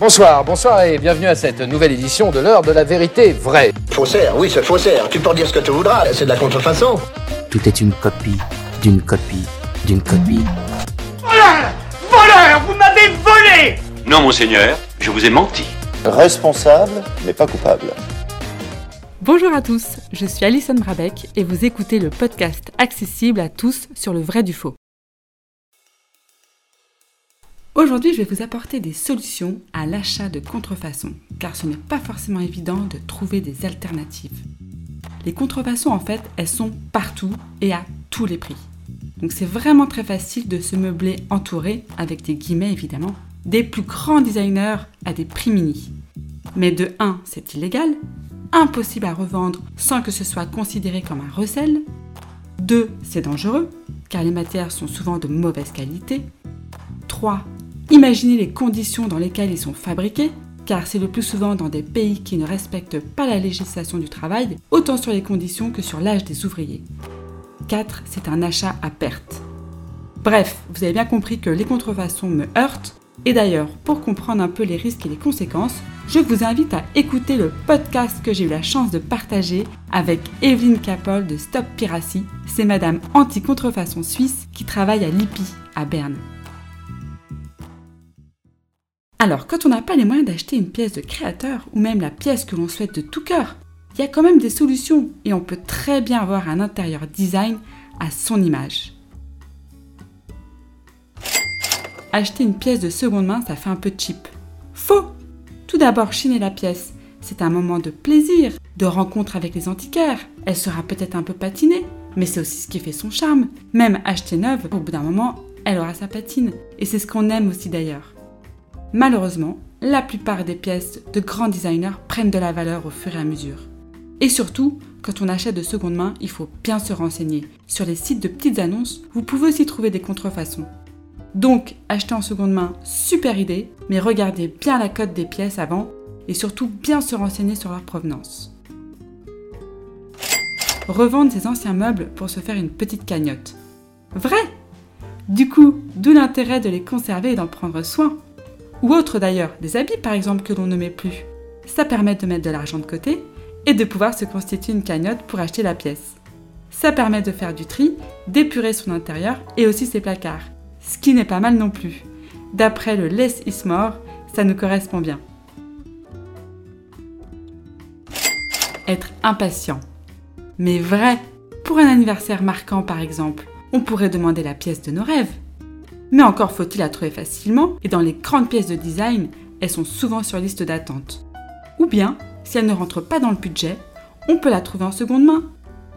Bonsoir, bonsoir et bienvenue à cette nouvelle édition de l'heure de la vérité vraie. Faussaire, oui, c'est faussaire. Tu peux en dire ce que tu voudras, c'est de la contrefaçon. Tout est une copie, d'une copie, d'une copie. Voleur Voleur Vous m'avez volé Non, monseigneur, je vous ai menti. Responsable, mais pas coupable. Bonjour à tous, je suis Alison Brabeck et vous écoutez le podcast accessible à tous sur le vrai du faux. Aujourd'hui, je vais vous apporter des solutions à l'achat de contrefaçons, car ce n'est pas forcément évident de trouver des alternatives. Les contrefaçons, en fait, elles sont partout et à tous les prix. Donc c'est vraiment très facile de se meubler entouré, avec des guillemets évidemment, des plus grands designers à des prix mini. Mais de 1, c'est illégal, impossible à revendre sans que ce soit considéré comme un recel. 2, c'est dangereux, car les matières sont souvent de mauvaise qualité. 3, Imaginez les conditions dans lesquelles ils sont fabriqués, car c'est le plus souvent dans des pays qui ne respectent pas la législation du travail, autant sur les conditions que sur l'âge des ouvriers. 4. C'est un achat à perte. Bref, vous avez bien compris que les contrefaçons me heurtent, et d'ailleurs, pour comprendre un peu les risques et les conséquences, je vous invite à écouter le podcast que j'ai eu la chance de partager avec Evelyne Capol de Stop Piracy. C'est madame anti-contrefaçon suisse qui travaille à l'IPI à Berne. Alors, quand on n'a pas les moyens d'acheter une pièce de créateur ou même la pièce que l'on souhaite de tout cœur, il y a quand même des solutions et on peut très bien avoir un intérieur design à son image. Acheter une pièce de seconde main, ça fait un peu cheap. Faux Tout d'abord, chiner la pièce, c'est un moment de plaisir, de rencontre avec les antiquaires. Elle sera peut-être un peu patinée, mais c'est aussi ce qui fait son charme. Même acheter neuve, au bout d'un moment, elle aura sa patine. Et c'est ce qu'on aime aussi d'ailleurs. Malheureusement, la plupart des pièces de grands designers prennent de la valeur au fur et à mesure. Et surtout, quand on achète de seconde main, il faut bien se renseigner. Sur les sites de petites annonces, vous pouvez aussi trouver des contrefaçons. Donc, acheter en seconde main, super idée, mais regardez bien la cote des pièces avant et surtout bien se renseigner sur leur provenance. Revendre ses anciens meubles pour se faire une petite cagnotte. Vrai? Du coup, d'où l'intérêt de les conserver et d'en prendre soin? Ou autre d'ailleurs, des habits par exemple que l'on ne met plus. Ça permet de mettre de l'argent de côté et de pouvoir se constituer une cagnotte pour acheter la pièce. Ça permet de faire du tri, d'épurer son intérieur et aussi ses placards. Ce qui n'est pas mal non plus. D'après le Less is more, ça nous correspond bien. Être impatient. Mais vrai, pour un anniversaire marquant par exemple, on pourrait demander la pièce de nos rêves. Mais encore faut-il la trouver facilement, et dans les grandes pièces de design, elles sont souvent sur liste d'attente. Ou bien, si elle ne rentre pas dans le budget, on peut la trouver en seconde main.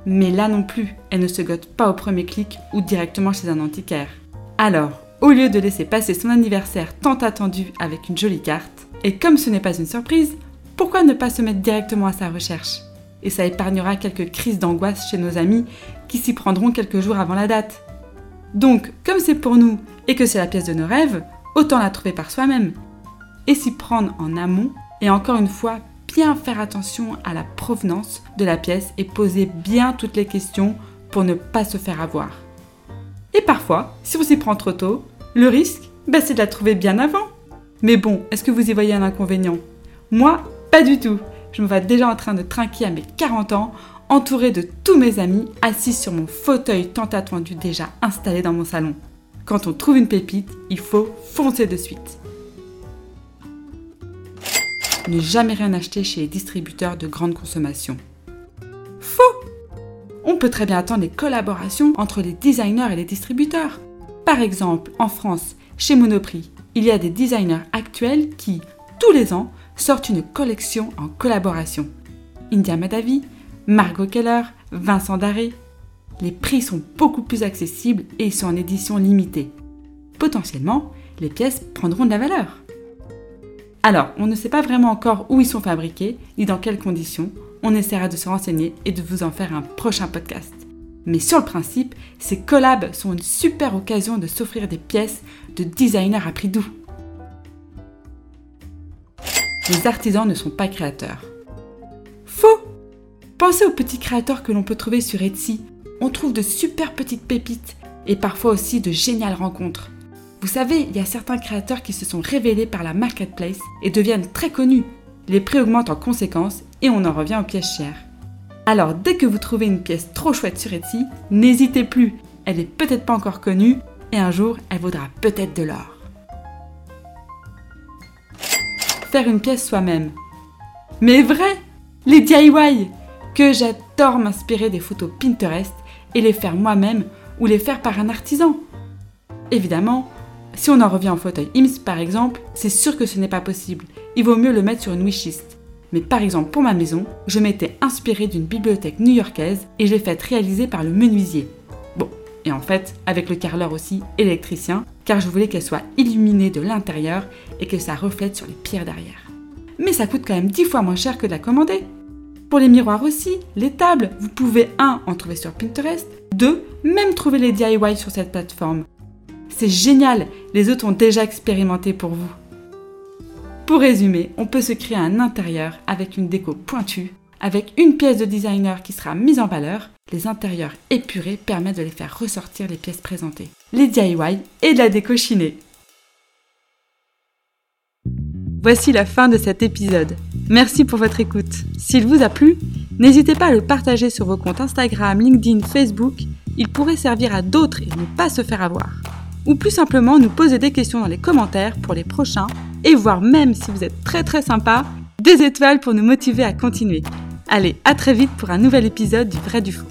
Mais là non plus, elle ne se gote pas au premier clic ou directement chez un antiquaire. Alors, au lieu de laisser passer son anniversaire tant attendu avec une jolie carte, et comme ce n'est pas une surprise, pourquoi ne pas se mettre directement à sa recherche? Et ça épargnera quelques crises d'angoisse chez nos amis qui s'y prendront quelques jours avant la date. Donc, comme c'est pour nous et que c'est la pièce de nos rêves, autant la trouver par soi-même. Et s'y prendre en amont, et encore une fois, bien faire attention à la provenance de la pièce et poser bien toutes les questions pour ne pas se faire avoir. Et parfois, si on s'y prend trop tôt, le risque, ben, c'est de la trouver bien avant. Mais bon, est-ce que vous y voyez un inconvénient? Moi, pas du tout. Je me vois déjà en train de trinquer à mes 40 ans entouré de tous mes amis, assis sur mon fauteuil tant attendu déjà installé dans mon salon. Quand on trouve une pépite, il faut foncer de suite. Ne jamais rien acheter chez les distributeurs de grande consommation. Faux On peut très bien attendre les collaborations entre les designers et les distributeurs. Par exemple, en France, chez Monoprix, il y a des designers actuels qui, tous les ans, sortent une collection en collaboration. India Madavi, Margot Keller, Vincent Daré. Les prix sont beaucoup plus accessibles et ils sont en édition limitée. Potentiellement, les pièces prendront de la valeur. Alors, on ne sait pas vraiment encore où ils sont fabriqués, ni dans quelles conditions. On essaiera de se renseigner et de vous en faire un prochain podcast. Mais sur le principe, ces collabs sont une super occasion de s'offrir des pièces de designers à prix doux. Les artisans ne sont pas créateurs. Pensez aux petits créateurs que l'on peut trouver sur Etsy. On trouve de super petites pépites et parfois aussi de géniales rencontres. Vous savez, il y a certains créateurs qui se sont révélés par la marketplace et deviennent très connus. Les prix augmentent en conséquence et on en revient aux pièces chères. Alors dès que vous trouvez une pièce trop chouette sur Etsy, n'hésitez plus. Elle est peut-être pas encore connue et un jour elle vaudra peut-être de l'or. Faire une pièce soi-même. Mais vrai Les DIY Que j'adore m'inspirer des photos Pinterest et les faire moi-même ou les faire par un artisan. Évidemment, si on en revient au fauteuil IMSS par exemple, c'est sûr que ce n'est pas possible. Il vaut mieux le mettre sur une wishlist. Mais par exemple pour ma maison, je m'étais inspirée d'une bibliothèque new-yorkaise et je l'ai faite réaliser par le menuisier. Bon, et en fait avec le carreleur aussi électricien, car je voulais qu'elle soit illuminée de l'intérieur et que ça reflète sur les pierres derrière. Mais ça coûte quand même 10 fois moins cher que de la commander. Pour les miroirs aussi, les tables, vous pouvez 1 en trouver sur Pinterest, 2 même trouver les DIY sur cette plateforme. C'est génial, les autres ont déjà expérimenté pour vous. Pour résumer, on peut se créer un intérieur avec une déco pointue, avec une pièce de designer qui sera mise en valeur. Les intérieurs épurés permettent de les faire ressortir les pièces présentées. Les DIY et de la déco chinée. Voici la fin de cet épisode. Merci pour votre écoute. S'il vous a plu, n'hésitez pas à le partager sur vos comptes Instagram, LinkedIn, Facebook. Il pourrait servir à d'autres et ne pas se faire avoir. Ou plus simplement nous poser des questions dans les commentaires pour les prochains et voir même si vous êtes très très sympa, des étoiles pour nous motiver à continuer. Allez, à très vite pour un nouvel épisode du Vrai du Faux.